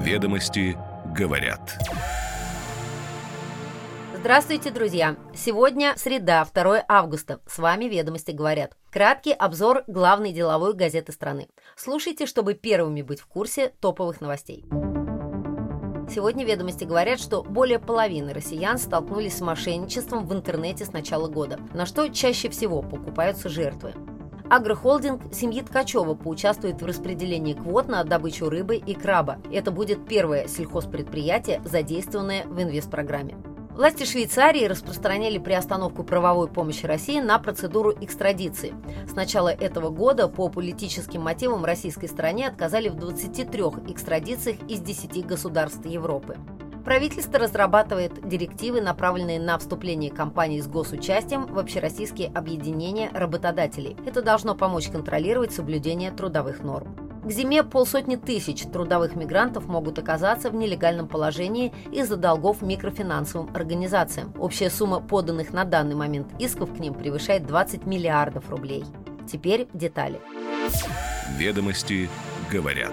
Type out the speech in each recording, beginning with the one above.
Ведомости говорят. Здравствуйте, друзья! Сегодня среда, 2 августа. С вами «Ведомости говорят». Краткий обзор главной деловой газеты страны. Слушайте, чтобы первыми быть в курсе топовых новостей. Сегодня ведомости говорят, что более половины россиян столкнулись с мошенничеством в интернете с начала года, на что чаще всего покупаются жертвы. Агрохолдинг семьи Ткачева поучаствует в распределении квот на добычу рыбы и краба. Это будет первое сельхозпредприятие, задействованное в инвестпрограмме. Власти Швейцарии распространяли приостановку правовой помощи России на процедуру экстрадиции. С начала этого года по политическим мотивам российской стороне отказали в 23 экстрадициях из 10 государств Европы. Правительство разрабатывает директивы, направленные на вступление компаний с госучастием в общероссийские объединения работодателей. Это должно помочь контролировать соблюдение трудовых норм. К зиме полсотни тысяч трудовых мигрантов могут оказаться в нелегальном положении из-за долгов микрофинансовым организациям. Общая сумма поданных на данный момент исков к ним превышает 20 миллиардов рублей. Теперь детали. Ведомости говорят.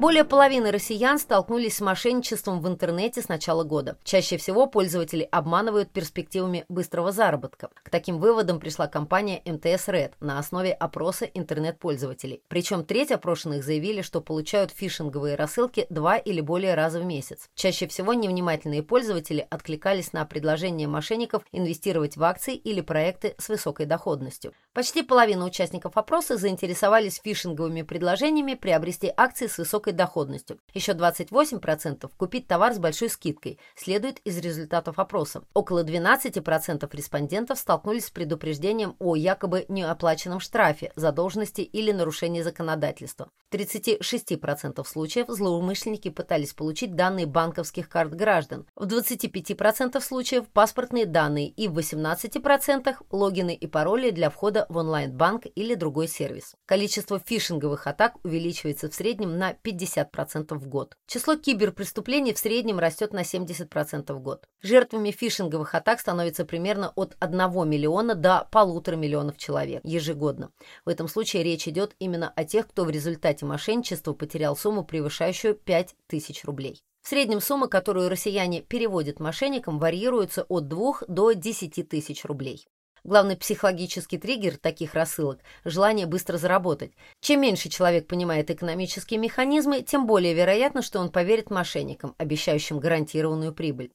Более половины россиян столкнулись с мошенничеством в интернете с начала года. Чаще всего пользователи обманывают перспективами быстрого заработка. К таким выводам пришла компания МТС Red на основе опроса интернет-пользователей. Причем треть опрошенных заявили, что получают фишинговые рассылки два или более раза в месяц. Чаще всего невнимательные пользователи откликались на предложение мошенников инвестировать в акции или проекты с высокой доходностью. Почти половина участников опроса заинтересовались фишинговыми предложениями приобрести акции с высокой высокой доходностью. Еще 28% купить товар с большой скидкой, следует из результатов опроса. Около 12% респондентов столкнулись с предупреждением о якобы неоплаченном штрафе, задолженности или нарушении законодательства. В 36% случаев злоумышленники пытались получить данные банковских карт граждан, в 25% случаев паспортные данные и в 18% логины и пароли для входа в онлайн-банк или другой сервис. Количество фишинговых атак увеличивается в среднем на 50 50% в год. Число киберпреступлений в среднем растет на 70% в год. Жертвами фишинговых атак становится примерно от 1 миллиона до полутора миллионов человек ежегодно. В этом случае речь идет именно о тех, кто в результате мошенничества потерял сумму, превышающую 5 тысяч рублей. В среднем сумма, которую россияне переводят мошенникам, варьируется от 2 до 10 тысяч рублей. Главный психологический триггер таких рассылок – желание быстро заработать. Чем меньше человек понимает экономические механизмы, тем более вероятно, что он поверит мошенникам, обещающим гарантированную прибыль.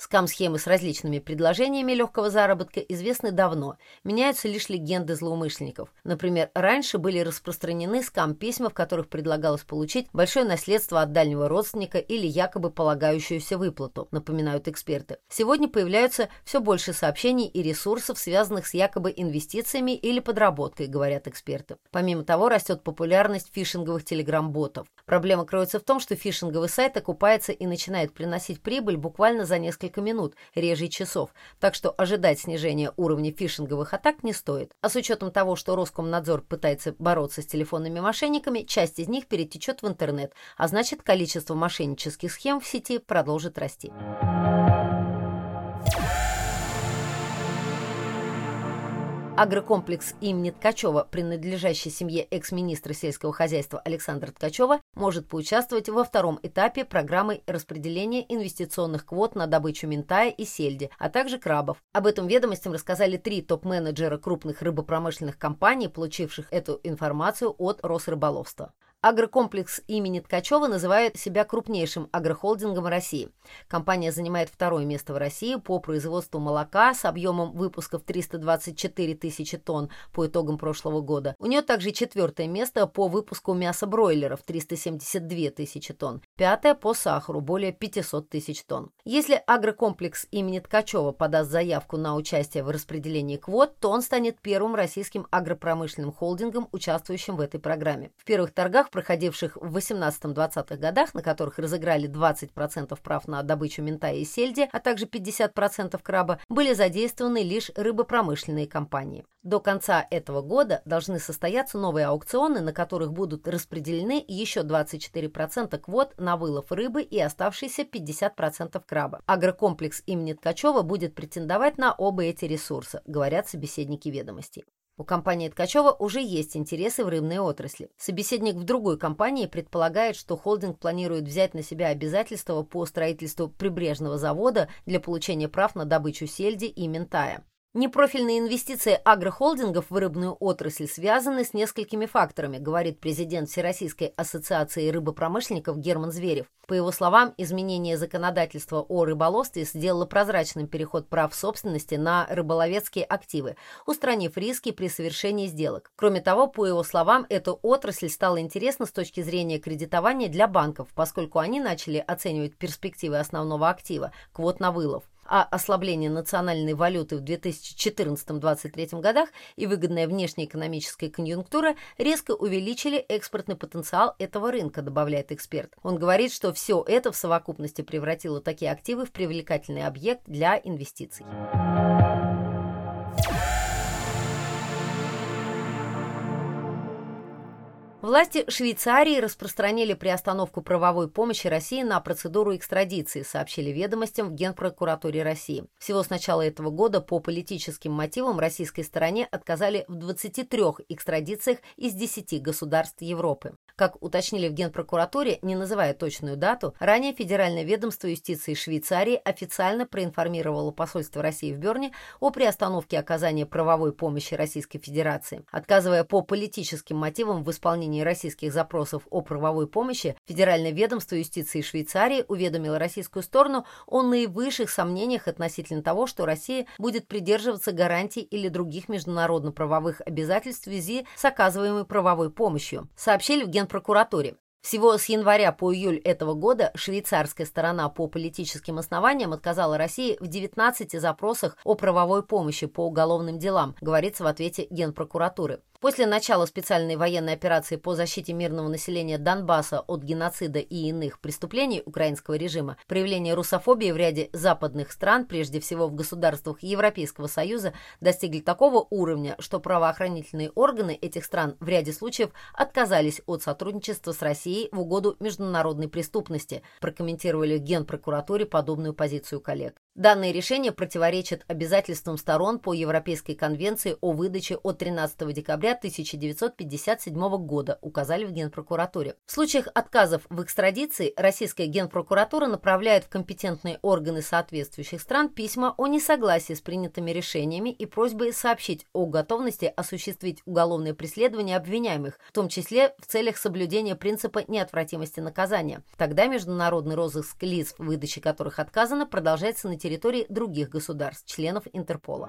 Скам-схемы с различными предложениями легкого заработка известны давно, меняются лишь легенды злоумышленников. Например, раньше были распространены скам-письма, в которых предлагалось получить большое наследство от дальнего родственника или якобы полагающуюся выплату, напоминают эксперты. Сегодня появляются все больше сообщений и ресурсов, связанных с якобы инвестициями или подработкой, говорят эксперты. Помимо того, растет популярность фишинговых телеграм-ботов. Проблема кроется в том, что фишинговый сайт окупается и начинает приносить прибыль буквально за несколько несколько минут, реже часов, так что ожидать снижения уровня фишинговых атак не стоит. А с учетом того, что Роскомнадзор пытается бороться с телефонными мошенниками, часть из них перетечет в интернет, а значит количество мошеннических схем в сети продолжит расти. Агрокомплекс имени Ткачева, принадлежащий семье экс-министра сельского хозяйства Александра Ткачева, может поучаствовать во втором этапе программы распределения инвестиционных квот на добычу ментая и сельди, а также крабов. Об этом ведомостям рассказали три топ-менеджера крупных рыбопромышленных компаний, получивших эту информацию от Росрыболовства. Агрокомплекс имени Ткачева называет себя крупнейшим агрохолдингом России. Компания занимает второе место в России по производству молока с объемом выпусков 324 тысячи тонн по итогам прошлого года. У нее также четвертое место по выпуску мяса бройлеров 372 тысячи тонн, пятое по сахару более 500 тысяч тонн. Если агрокомплекс имени Ткачева подаст заявку на участие в распределении квот, то он станет первым российским агропромышленным холдингом, участвующим в этой программе. В первых торгах проходивших в 18-20-х годах, на которых разыграли 20% прав на добычу мента и сельди, а также 50% краба, были задействованы лишь рыбопромышленные компании. До конца этого года должны состояться новые аукционы, на которых будут распределены еще 24% квот на вылов рыбы и оставшиеся 50% краба. Агрокомплекс имени Ткачева будет претендовать на оба эти ресурса, говорят собеседники ведомостей. У компании Ткачева уже есть интересы в рыбной отрасли. Собеседник в другой компании предполагает, что холдинг планирует взять на себя обязательства по строительству прибрежного завода для получения прав на добычу сельди и ментая. Непрофильные инвестиции агрохолдингов в рыбную отрасль связаны с несколькими факторами, говорит президент Всероссийской ассоциации рыбопромышленников Герман Зверев. По его словам, изменение законодательства о рыболовстве сделало прозрачным переход прав собственности на рыболовецкие активы, устранив риски при совершении сделок. Кроме того, по его словам, эта отрасль стала интересна с точки зрения кредитования для банков, поскольку они начали оценивать перспективы основного актива – квот на вылов а ослабление национальной валюты в 2014-2023 годах и выгодная внешнеэкономическая конъюнктура резко увеличили экспортный потенциал этого рынка, добавляет эксперт. Он говорит, что все это в совокупности превратило такие активы в привлекательный объект для инвестиций. Власти Швейцарии распространили приостановку правовой помощи России на процедуру экстрадиции, сообщили ведомостям в Генпрокуратуре России. Всего с начала этого года по политическим мотивам российской стороне отказали в 23 экстрадициях из 10 государств Европы. Как уточнили в Генпрокуратуре, не называя точную дату, ранее Федеральное ведомство юстиции Швейцарии официально проинформировало посольство России в Берне о приостановке оказания правовой помощи Российской Федерации. Отказывая по политическим мотивам в исполнении выполнении российских запросов о правовой помощи Федеральное ведомство юстиции Швейцарии уведомило российскую сторону о наивысших сомнениях относительно того, что Россия будет придерживаться гарантий или других международно-правовых обязательств в связи с оказываемой правовой помощью, сообщили в Генпрокуратуре. Всего с января по июль этого года швейцарская сторона по политическим основаниям отказала России в 19 запросах о правовой помощи по уголовным делам, говорится в ответе Генпрокуратуры. После начала специальной военной операции по защите мирного населения Донбасса от геноцида и иных преступлений украинского режима, проявление русофобии в ряде западных стран, прежде всего в государствах Европейского Союза, достигли такого уровня, что правоохранительные органы этих стран в ряде случаев отказались от сотрудничества с Россией в угоду международной преступности, прокомментировали в Генпрокуратуре подобную позицию коллег. Данное решение противоречит обязательствам сторон по Европейской конвенции о выдаче от 13 декабря 1957 года, указали в Генпрокуратуре. В случаях отказов в экстрадиции Российская Генпрокуратура направляет в компетентные органы соответствующих стран письма о несогласии с принятыми решениями и просьбой сообщить о готовности осуществить уголовное преследование обвиняемых, в том числе в целях соблюдения принципа неотвратимости наказания. Тогда международный розыск лиц, в выдаче которых отказано, продолжается на территории других государств, членов Интерпола.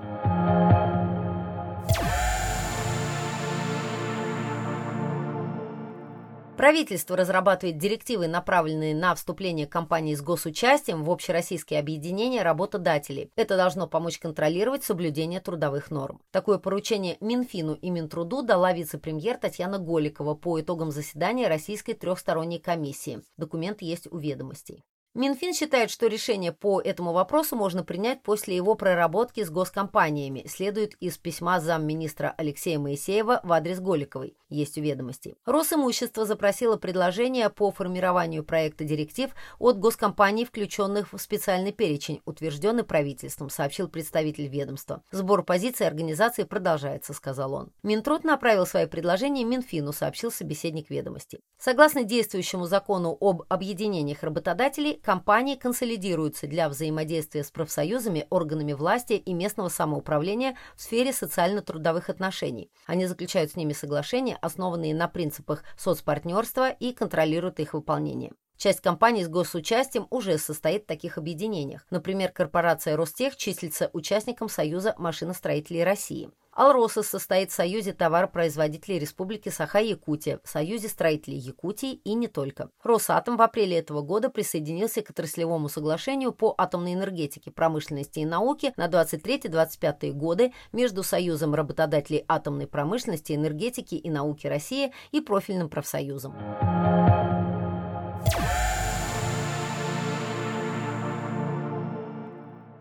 Правительство разрабатывает директивы, направленные на вступление компаний с госучастием в общероссийские объединения работодателей. Это должно помочь контролировать соблюдение трудовых норм. Такое поручение Минфину и Минтруду дала вице-премьер Татьяна Голикова по итогам заседания Российской трехсторонней комиссии. Документ есть у ведомостей. Минфин считает, что решение по этому вопросу можно принять после его проработки с госкомпаниями, следует из письма замминистра Алексея Моисеева в адрес Голиковой, есть у ведомостей. Росимущество запросило предложение по формированию проекта директив от госкомпаний, включенных в специальный перечень, утвержденный правительством, сообщил представитель ведомства. Сбор позиций организации продолжается, сказал он. Минтруд направил свои предложения Минфину, сообщил собеседник ведомости. Согласно действующему закону об объединениях работодателей, компании консолидируются для взаимодействия с профсоюзами, органами власти и местного самоуправления в сфере социально-трудовых отношений. Они заключают с ними соглашения, основанные на принципах соцпартнерства и контролируют их выполнение. Часть компаний с госучастием уже состоит в таких объединениях. Например, корпорация Ростех числится участником Союза машиностроителей России. Алросос состоит в Союзе товаропроизводителей Республики Саха-Якутия, Союзе строителей Якутии и не только. Росатом в апреле этого года присоединился к отраслевому соглашению по атомной энергетике, промышленности и науке на 23-25 годы между Союзом работодателей атомной промышленности, энергетики и науки России и профильным профсоюзом.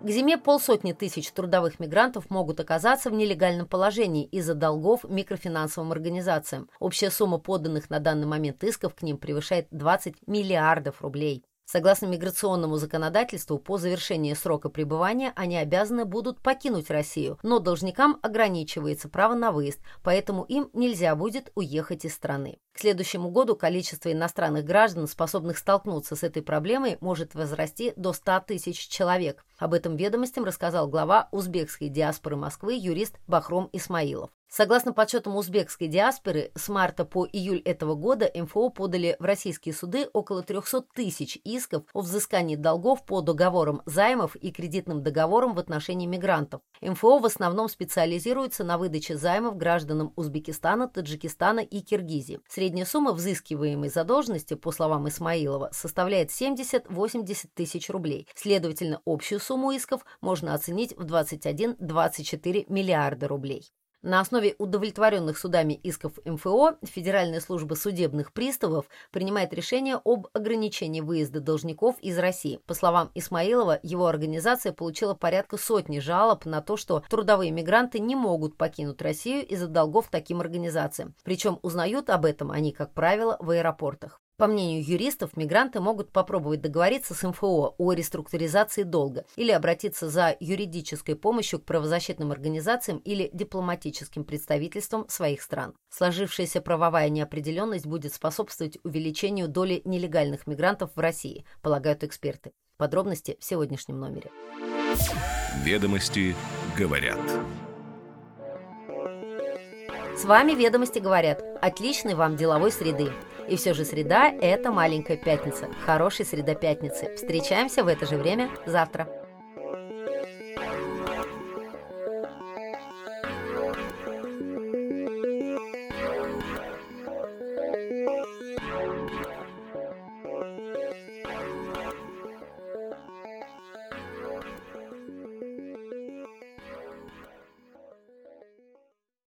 К зиме полсотни тысяч трудовых мигрантов могут оказаться в нелегальном положении из-за долгов микрофинансовым организациям. Общая сумма поданных на данный момент исков к ним превышает 20 миллиардов рублей. Согласно миграционному законодательству, по завершении срока пребывания они обязаны будут покинуть Россию, но должникам ограничивается право на выезд, поэтому им нельзя будет уехать из страны. К следующему году количество иностранных граждан, способных столкнуться с этой проблемой, может возрасти до 100 тысяч человек. Об этом ведомостям рассказал глава узбекской диаспоры Москвы юрист Бахром Исмаилов. Согласно подсчетам узбекской диаспоры, с марта по июль этого года МФО подали в российские суды около 300 тысяч исков о взыскании долгов по договорам займов и кредитным договорам в отношении мигрантов. МФО в основном специализируется на выдаче займов гражданам Узбекистана, Таджикистана и Киргизии. Средняя сумма взыскиваемой задолженности, по словам Исмаилова, составляет 70-80 тысяч рублей. Следовательно, общую сумму исков можно оценить в 21-24 миллиарда рублей. На основе удовлетворенных судами исков МФО Федеральная служба судебных приставов принимает решение об ограничении выезда должников из России. По словам Исмаилова, его организация получила порядка сотни жалоб на то, что трудовые мигранты не могут покинуть Россию из-за долгов таким организациям. Причем узнают об этом они, как правило, в аэропортах. По мнению юристов, мигранты могут попробовать договориться с МФО о реструктуризации долга или обратиться за юридической помощью к правозащитным организациям или дипломатическим представительствам своих стран. Сложившаяся правовая неопределенность будет способствовать увеличению доли нелегальных мигрантов в России, полагают эксперты. Подробности в сегодняшнем номере. Ведомости говорят. С вами «Ведомости говорят». Отличной вам деловой среды. И все же среда – это маленькая пятница. Хорошей среда пятницы. Встречаемся в это же время завтра.